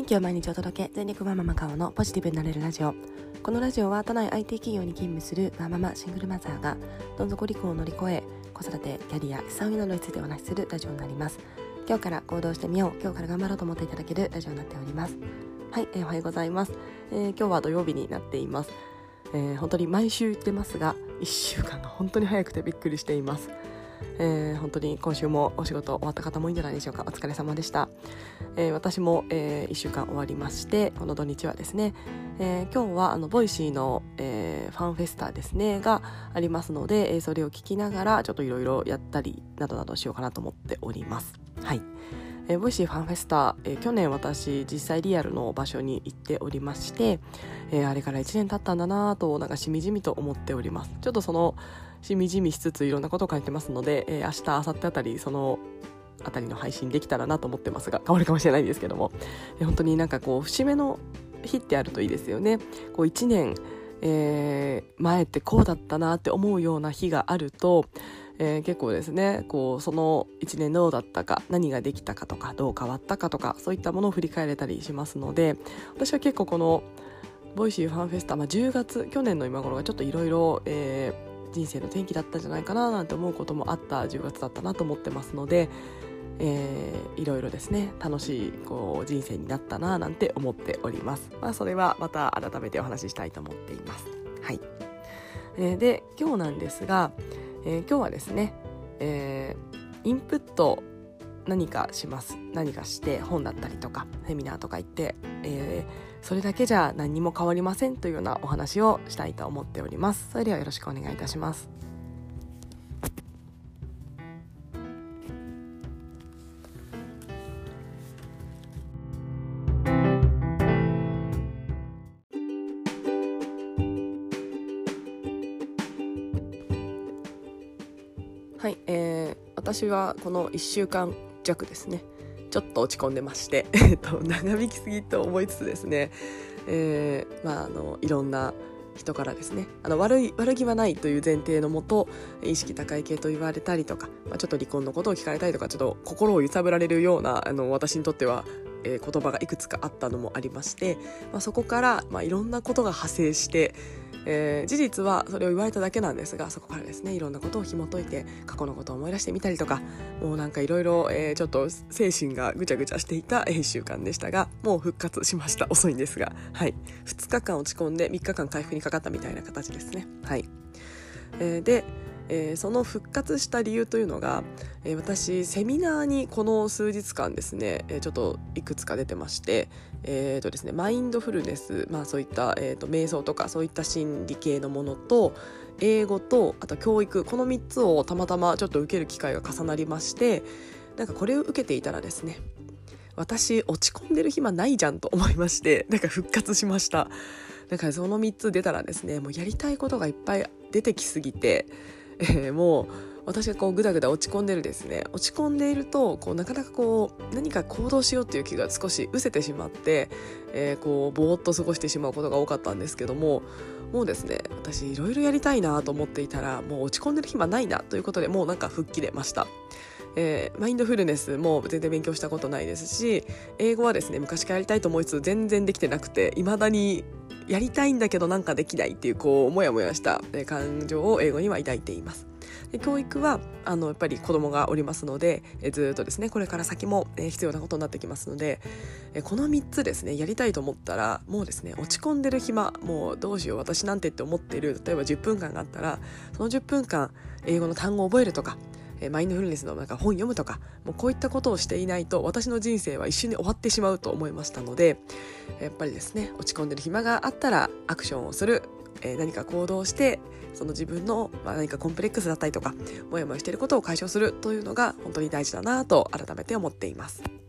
元気を毎日お届け。全力マママカオのポジティブになれるラジオ。このラジオは都内 IT 企業に勤務するマママシングルマザーがどん底離婚を乗り越え子育てキャリア資産運用などについてお話しするラジオになります。今日から行動してみよう。今日から頑張ろうと思っていただけるラジオになっております。はい、えー、おはようございます、えー、今日は土曜日になっています、えー、本当に毎週言ってますが1週間が 本当に早くてびっくりしています。えー、本当に今週もお仕事終わった方もいいんじゃないでしょうか。お疲れ様でした、えー、私も、えー、1週間終わりましてこの土日はですね、えー、今日はあの Voicy の、えー、ファンフェスタですねがありますので、えー、それを聞きながらちょっといろいろやったりなどなどしようかなと思っております。はい。えー、 Voicy ファンフェスタ、えー、去年私実際リアルの場所に行っておりまして、えー、あれから1年経ったんだなとなんかしみじみと思っております。ちょっとそのしみじみしつついろんなことを書いてますので、えー、明日明後日あたりそのあたりの配信できたらなと思ってますが変わるかもしれないんですけども、本当になんかこう節目の日ってあるといいですよね。こう1年、えー、前ってこうだったなって思うような日があるとえー、結構ですねこうその1年どうだったか何ができたかとかどう変わったかとかそういったものを振り返れたりしますので私は結構この Voicy ファンフェスタ、まあ、10月去年の今頃がちょっといろいろ人生の転機だったんじゃないかななんて思うこともあった10月だったなと思ってますので、えー、いろいろですね楽しいこう人生になったななんて思っております、まあ、それはまた改めてお話ししたいと思っています。はい、えー、で今日なんですがえー、今日はですね、えー、インプット何かします。何かして本だったりとかセミナーとか行って、えー、それだけじゃ何にも変わりませんというようなお話をしたいと思っております。それではよろしくお願いいたします。私はこの1週間弱ですねちょっと落ち込んでまして、長引きすぎと思いつつですね、えー、まああのいろんな人からですねあの悪い悪気はないという前提のもと意識高い系と言われたりとか、まあ、ちょっと離婚のことを聞かれたりとかちょっと心を揺さぶられるようなあの私にとってはえ、言葉がいくつかあったのもありまして、まあ、そこから、まあ、いろんなことが派生して、えー、事実はそれを言われただけなんですがそこからですねいろんなことを紐解いて過去のことを思い出してみたりとかもうなんかいろいろちょっと精神がぐちゃぐちゃしていた1週間でしたがもう復活しました。遅いんですが、はい、2日間落ち込んで3日間回復にかかったみたいな形ですね。はい。えー、でえー、その復活した理由というのが、えー、私セミナーにこの数日間ですね、えー、ちょっといくつか出てまして、えーとですね、マインドフルネス、まあ、そういった、えーと、瞑想とかそういった心理系のものと英語とあと教育この3つをたまたまちょっと受ける機会が重なりましてなんかこれを受けていたらですね私落ち込んでる暇ないじゃんと思いましてなんか復活しました。だからその3つ出たらですねもうやりたいことがいっぱい出てきすぎてえー、もう私がこうグダグダ落ち込んでるですね落ち込んでいるとこうなかなかこう何か行動しようっていう気が少し失せてしまって、えー、こうぼーっと過ごしてしまうことが多かったんですけどももうですね私いろいろやりたいなと思っていたらもう落ち込んでる暇ないなということでもうなんか吹っ切れました。えー、マインドフルネスも全然勉強したことないですし英語はですね昔からやりたいと思いつつ全然できてなくていまだにやりたいんだけどなんかできないっていうこうモヤモヤした感情を英語には抱いています。で教育はあのやっぱり子供がおりますのでえずっとですねこれから先も、え必要なことになってきますのでえこの3つですねやりたいと思ったらもうですね落ち込んでる暇もうどうしよう私なんてって思ってる例えば10分間があったらその10分間英語の単語を覚えるとかえマインドフルネスのなんか本読むとかもうこういったことをしていないと私の人生は一瞬で終わってしまうと思いましたのでやっぱりですね落ち込んでる暇があったらアクションをする、えー、何か行動してその自分の、まあ、何かコンプレックスだったりとかモヤモヤしていることを解消するというのが本当に大事だなと改めて思っています。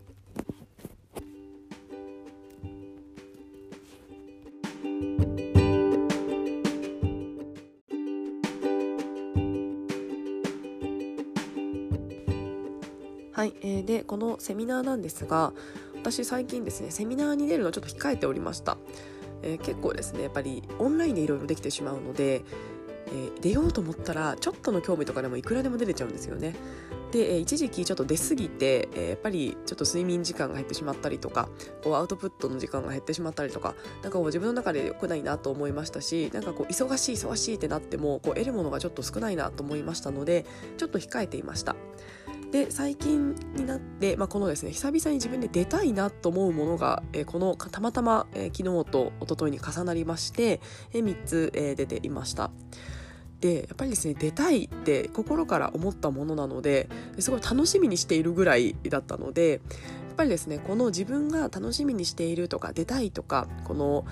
でこのセミナーなんですが私最近ですねセミナーに出るのちょっと控えておりました、えー、結構ですねやっぱりオンラインでいろいろできてしまうので、えー、出ようと思ったらちょっとの興味とかでもいくらでも出れちゃうんですよねで、え一時期ちょっと出過ぎて、えやっぱりちょっと睡眠時間が減ってしまったりとかこうアウトプットの時間が減ってしまったりとかなんかこう自分の中で良くないなと思いましたしなんかこう忙しい忙しいってなってもこう得るものがちょっと少ないなと思いましたのでちょっと控えていました。で最近になって、まあ、このですね久々に自分で出たいなと思うものが、えー、このたまたま、えー、昨日と一昨日に重なりまして、えー、3つ、えー、出ていました。でやっぱりですね出たいって心から思ったものなのですごい楽しみにしているぐらいだったのでやっぱりですねこの自分が楽しみにしているとか出たいとかこの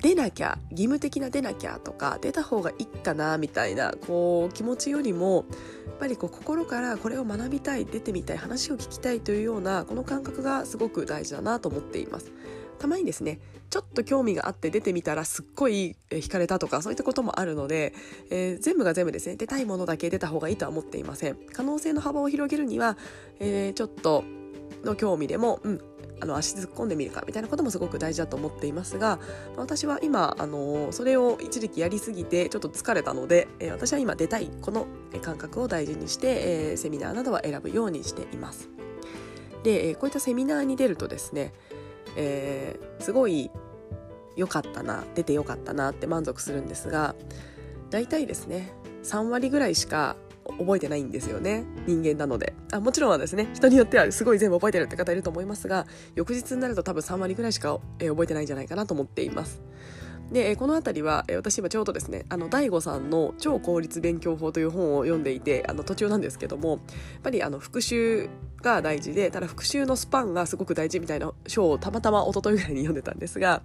出なきゃ義務的な出なきゃとか出た方がいいかなみたいなこう気持ちよりもやっぱりこう心からこれを学びたい出てみたい話を聞きたいというようなこの感覚がすごく大事だなと思っています。たまにですねちょっと興味があって出てみたらすっごい惹かれたとかそういったこともあるので、えー、全部が全部ですね出たいものだけ出た方がいいとは思っていません可能性の幅を広げるには、えー、ちょっとの興味でも、うん、あの足突っ込んでみるかみたいなこともすごく大事だと思っていますが私は今あのそれを一時期やりすぎてちょっと疲れたので、え私は今出たいこの感覚を大事にして、えセミナーなどは選ぶようにしています。で、えこういったセミナーに出るとですね、えー、すごい良かったな出て良かったなって満足するんですが大体ですね3割ぐらいしか覚えてないんですよね。人間なので。あもちろんはですね人によってはすごい全部覚えてるって方いると思いますが翌日になると多分3割ぐらいしか、え覚えてないんじゃないかなと思っています。でこの辺りは私今ちょうどですねあの DAIGO さんの「超効率勉強法」という本を読んでいてあの途中なんですけどもやっぱりあの復習が大事でただ復習のスパンがすごく大事みたいな章をたまたま一昨日ぐらいに読んでたんですが、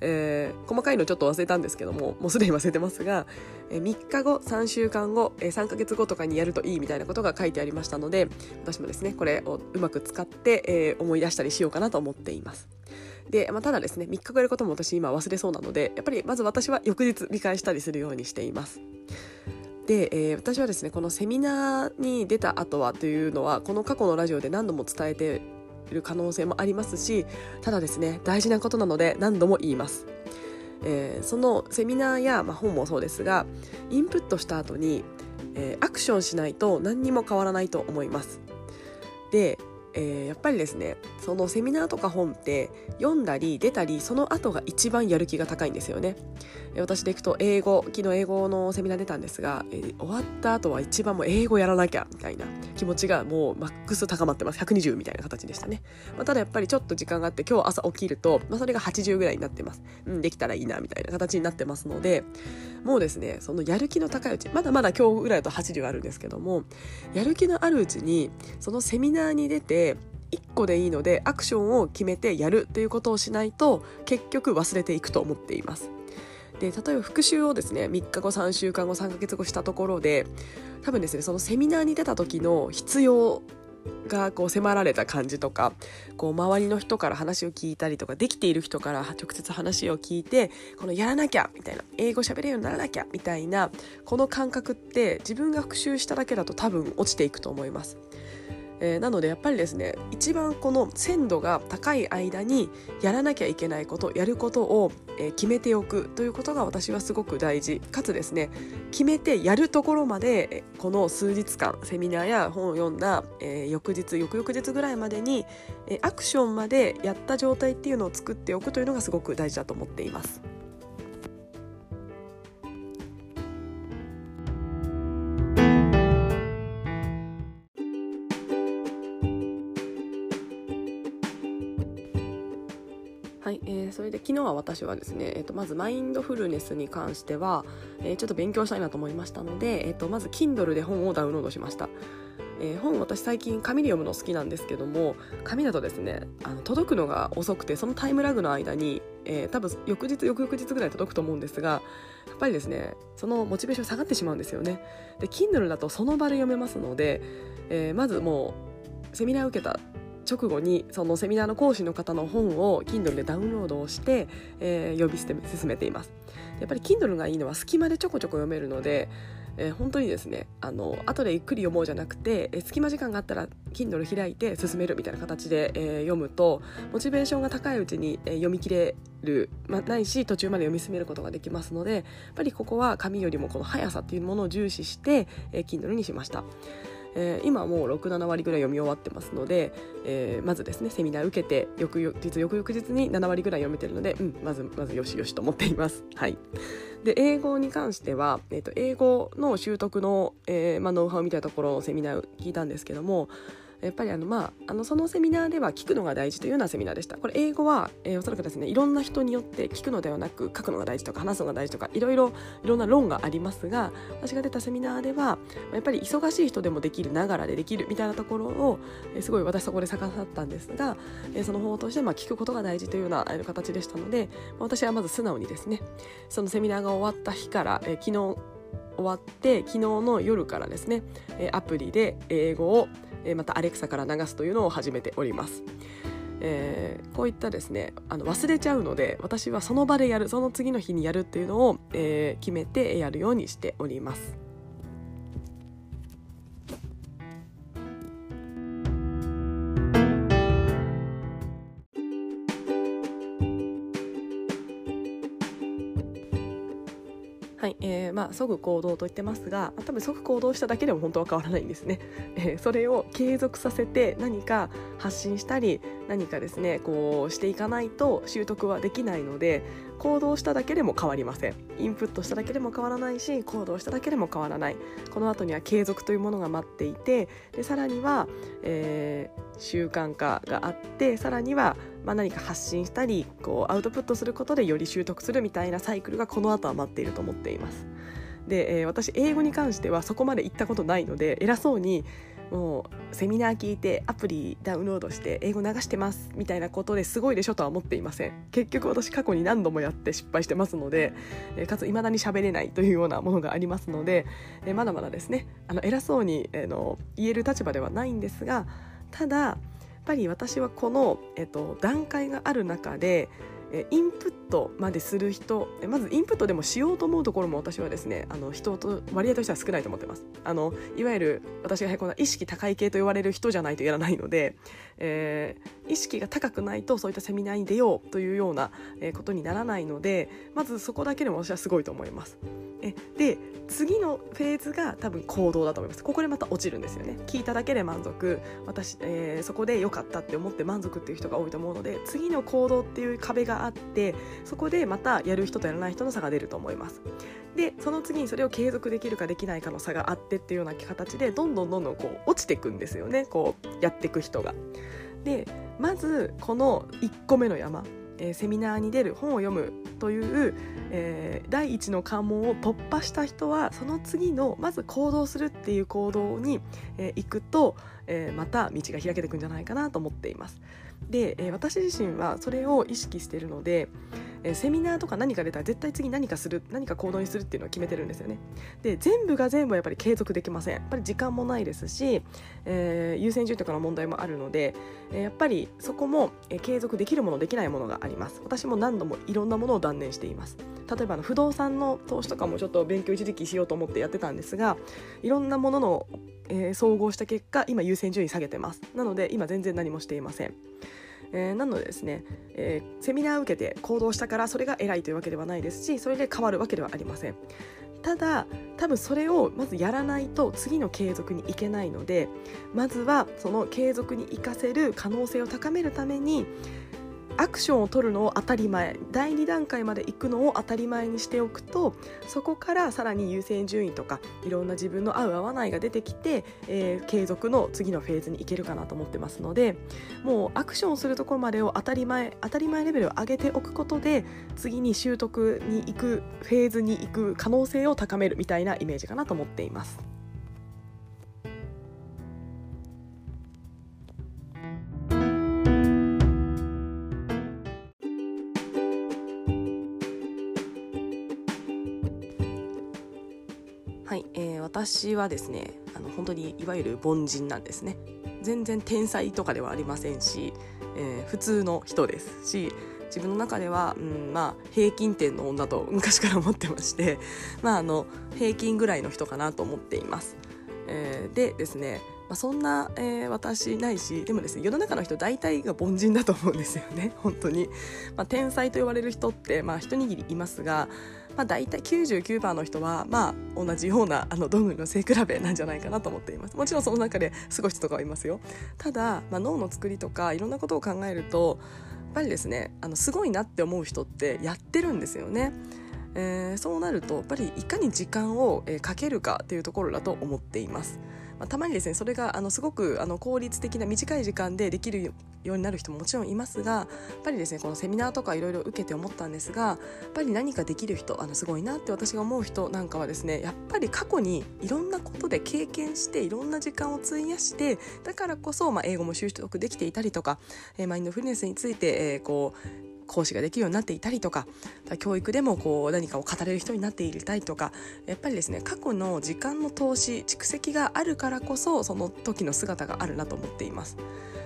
えー、細かいのちょっと忘れたんですけどももうすでに忘れてますが、え、3日後3週間後、え、3ヶ月後とかにやるといいみたいなことが書いてありましたので私もですねこれをうまく使って、えー、思い出したりしようかなと思っています。で、まあ、ただですね3日後やることも私今忘れそうなのでやっぱりまず私は翌日見返したりするようにしています。で、えー、私はですねこのセミナーに出た後はというのはこの過去のラジオで何度も伝えている可能性もありますしただですね大事なことなので何度も言います。えー、そのセミナーや、まあ、本もそうですがインプットした後に、えー、アクションしないと何にも変わらないと思います。でえー、やっぱりですねそのセミナーとか本って読んだり出たりその後が一番やる気が高いんですよね。私でいくと英語昨日英語のセミナー出たんですが、えー、終わった後は一番もう英語やらなきゃみたいな気持ちがもうマックス高まってます。120みたいな形でしたね、まあ、ただやっぱりちょっと時間があって今日朝起きると、まあ、それが80ぐらいになってます、うん、できたらいいなみたいな形になってますのでもうですねそのやる気の高いうちまだまだ今日ぐらいだと80あるんですけどもやる気のあるうちにそのセミナーに出て1個でいいのでアクションを決めてやるということをしないと結局忘れていくと思っています。で例えば復習をですね3日後3週間後3ヶ月後したところで多分ですねそのセミナーに出た時の必要がこう迫られた感じとかこう周りの人から話を聞いたりとかできている人から直接話を聞いてこのやらなきゃみたいな英語喋れるようにならなきゃみたいなこの感覚って自分が復習しただけだと多分落ちていくと思います。えー、なのでやっぱりですね一番この鮮度が高い間にやらなきゃいけないことやることを、えー、決めておくということが私はすごく大事かつですね決めてやるところまでこの数日間セミナーや本を読んだ、えー、翌日翌々日ぐらいまでに、えアクションまでやった状態っていうのを作っておくというのがすごく大事だと思っています。はい、えー、それで昨日は私はですね、えーと、まずマインドフルネスに関しては、えー、ちょっと勉強したいなと思いましたので、えーと、まず Kindle で本をダウンロードしました。えー、本私最近紙で読むの好きなんですけども紙だとですねあの届くのが遅くてそのタイムラグの間に、えー、多分翌日翌々日ぐらい届くと思うんですがやっぱりですねそのモチベーション下がってしまうんですよねで Kindle だとその場で読めますので、えー、まずもうセミナーを受けた直後にそのセミナーの講師の方の本を Kindle でダウンロードをして、えー、呼び捨て進めていますやっぱり Kindle がいいのは隙間でちょこちょこ読めるのでえー、本当にですねあの後でゆっくり読もうじゃなくて、えー、隙間時間があったら Kindle 開いて進めるみたいな形で、えー、読むとモチベーションが高いうちに、えー、読み切れる、まあ、ないし途中まで読み進めることができますのでやっぱりここは紙よりもこの速さっていうものを重視して、えー、Kindle にしました。えー、今もう67割ぐらい読み終わってますので、えー、まずですねセミナー受けて翌日翌々日に7割ぐらい読めてるので、うん、まずまずよしよしと思っています。はいで英語に関しては、えーと、英語の習得の、えーまあ、ノウハウみたいなところをセミナー聞いたんですけどもやっぱりあの、まあ、あのそのセミナーでは聞くのが大事というようなセミナーでした。これ英語は、えー、おそらくですねいろんな人によって聞くのではなく書くのが大事とか話すのが大事とかいろいろいろんな論がありますが私が出たセミナーではやっぱり忙しい人でもできるながらでできるみたいなところを、えー、すごい私そこで逆さったんですが、えー、その方法として、まあ、聞くことが大事というような形でしたので、私はまず素直にですねそのセミナーが終わった日から、えー、昨日終わって昨日の夜からですねアプリで英語をまたアレクサから流すというのを始めております。えー、こういったですねあの忘れちゃうので私はその場でやるその次の日にやるっていうのを、えー、決めてやるようにしております。即行動と言ってますが多分即行動しただけでも本当は変わらないんですね、えー、それを継続させて何か発信したり何かですねこうしていかないと習得はできないので行動しただけでも変わりません。インプットしただけでも変わらないし行動しただけでも変わらない。この後には継続というものが待っていてでさらには、えー、習慣化があってさらには、まあ、何か発信したりこうアウトプットすることでより習得するみたいなサイクルがこの後は待っていると思っています。で、えー、私英語に関してはそこまで行ったことないので偉そうにもうセミナー聞いてアプリダウンロードして英語流してますみたいなことですごいでしょとは思っていません。結局私過去に何度もやって失敗してますので、えかつ未だに喋れないというようなものがありますので、えまだまだですねあの偉そうに、えー、の言える立場ではないんですがただやっぱり私はこの、えっと、段階がある中でえインプットまでする人まずインプットでもしようと思うところも私はですねあの人と割合としては少ないと思ってます。あのいわゆる私がこんな意識高い系と言われる人じゃないとやらないので、えー、意識が高くないとそういったセミナーに出ようというようなことにならないのでまずそこだけでも私はすごいと思います。えで次のフェーズが多分行動だと思います。ここでまた落ちるんですよね。聞いただけで満足。私、えー、そこで良かったって思って満足っていう人が多いと思うので次の行動っていう壁ががあってそこでまたやる人とやらない人の差が出ると思いますでその次にそれを継続できるかできないかの差があってっていうような形でどんどんどんどんこう落ちていくんですよねこうやっていく人が。でまずこの1個目の山えー、セミナーに出る本を読むという、えー、第一の関門を突破した人はその次のまず行動するっていう行動に、えー、行くと、えまた道が開けていくんじゃないかなと思っています。で、え私自身はそれを意識しているので、えセミナーとか何か出たら絶対次何かする何か行動にするっていうのを決めてるんですよね。で全部が全部やっぱり継続できません。やっぱり時間もないですし、えー、優先順位とかの問題もあるので、えー、やっぱりそこも、えー、継続できるものできないものがあります。私も何度もいろんなものを断念しています。例えばの不動産の投資とかもちょっと勉強一時期しようと思ってやってたんですがいろんなものの、え総合した結果今優先順位下げてます。なので今全然何もしていません。えー、なのでですね、えー、セミナーを受けて行動したからそれが偉いというわけではないですしそれで変わるわけではありません。ただ多分それをまずやらないと次の継続にいけないのでまずはその継続に生かせる可能性を高めるためにアクションを取るのを当たり前第2段階まで行くのを当たり前にしておくとそこからさらに優先順位とかいろんな自分の合う合わないが出てきて、えー、継続の次のフェーズに行けるかなと思ってますのでもうアクションするところまでを当たり前当たり前レベルを上げておくことで次に習得に行くフェーズに行く可能性を高めるみたいなイメージかなと思っています。私はですねあの本当にいわゆる凡人なんですね。全然天才とかではありませんし、えー、普通の人ですし自分の中では、うん、まあ平均点の女と 昔から思ってまして、まあ、あの平均ぐらいの人かなと思っています。えー、でですねまあ、そんな、えー、私ないしでもですね世の中の人大体が凡人だと思うんですよね。本当に、まあ、天才と言われる人って、まあ、一握りいますがまあ、大体99%の人はまあ同じような あのどんぐりの背比べなんじゃないかなと思っていますもちろんその中ですごい人とかはいますよただ、まあ、脳の作りとかいろんなことを考えるとやっぱりですねあのすごいなって思う人ってやってるんですよね。えー、そうなるとやっぱりいかに時間を、えー、かけるかというところだと思っています。まあ、たまにですねそれがあのすごくあの効率的な短い時間でできるようになる人ももちろんいますがやっぱりですねこのセミナーとかいろいろ受けて思ったんですがやっぱり何かできる人あのすごいなって私が思う人なんかはですねやっぱり過去にいろんなことで経験していろんな時間を費やしてだからこそ、まあ、英語も習得できていたりとか、えー、マインドフルネスについて、えー、こう講師ができるようになっていたりとか教育でもこう何かを語れる人になっていたりとかやっぱりですね過去の時間の投資蓄積があるからこそその時の姿があるなと思っています。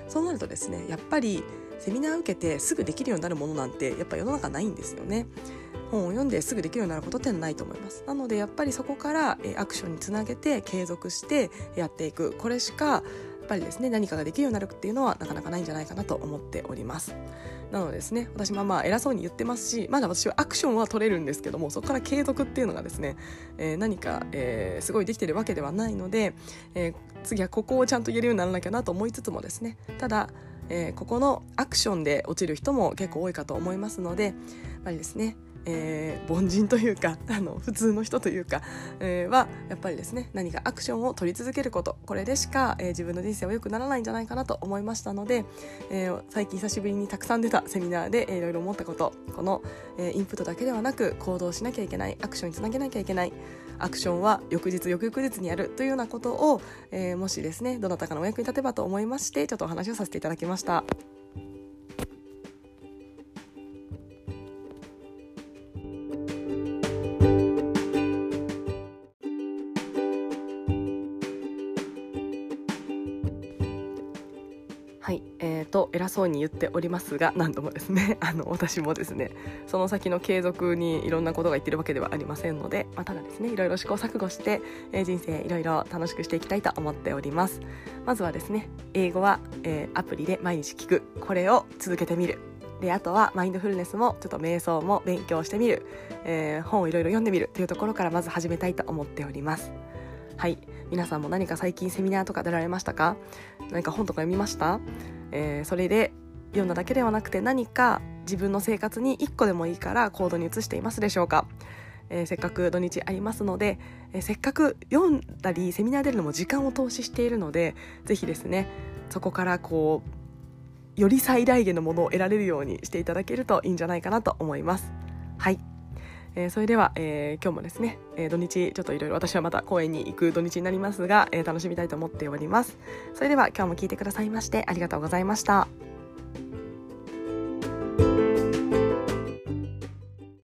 そうなるとですねやっぱりセミナー受けてすぐできるようになるものなんてやっぱ世の中ないんですよね。本を読んですぐできるようになることってないと思います。なのでやっぱりそこからアクションにつなげて継続してやっていく。これしかやっぱりですね何かができるようになるっていうのはなかなかないんじゃないかなと思っております。なのですね私もまあ偉そうに言ってますしまだ私はアクションは取れるんですけどもそこから継続っていうのがですね、えー、何か、えー、すごいできてるわけではないので、えー、次はここをちゃんと言えるようにならなきゃなと思いつつもですねただえー、ここのアクションで落ちる人も結構多いかと思いますのでやっぱりですねえー、凡人というか あの普通の人というか、えー、はやっぱりですね何かアクションを取り続けることこれでしか、えー、自分の人生は良くならないんじゃないかなと思いましたので、えー、最近久しぶりにたくさん出たセミナーで、えー、いろいろ思ったことこの、えー、インプットだけではなく行動しなきゃいけないアクションにつなげなきゃいけないアクションは翌日翌々日にやるというようなことを、えー、もしですねどなたかのお役に立てばと思いましてちょっとお話をさせていただきました。はい、えーと、偉そうに言っておりますが何度もですね あの私もですねその先の継続にいろんなことが言ってるわけではありませんので、まあ、ただですねいろいろ試行錯誤して、えー、人生いろいろ楽しくしていきたいと思っております。まずはですね英語は、えー、アプリで毎日聞く。これを続けてみる。であとはマインドフルネスもちょっと瞑想も勉強してみる、えー、本をいろいろ読んでみるというところからまず始めたいと思っております。はい。皆さんも何か最近セミナーとか出られましたか？何か本とか読みました、えー、それで読んだだけではなくて何か自分の生活に1個でもいいから行動に移していますでしょうか、えー、せっかく土日ありますので、えー、せっかく読んだりセミナー出るのも時間を投資しているのでぜひですねそこからこうより最大限のものを得られるようにしていただけるといいんじゃないかなと思います。はい。えー、それでは、えー、今日もですね、えー、土日ちょっといろいろ私はまた公園に行く土日になりますが、え楽しみたいと思っております。それでは今日も聞いてくださいましてありがとうございました。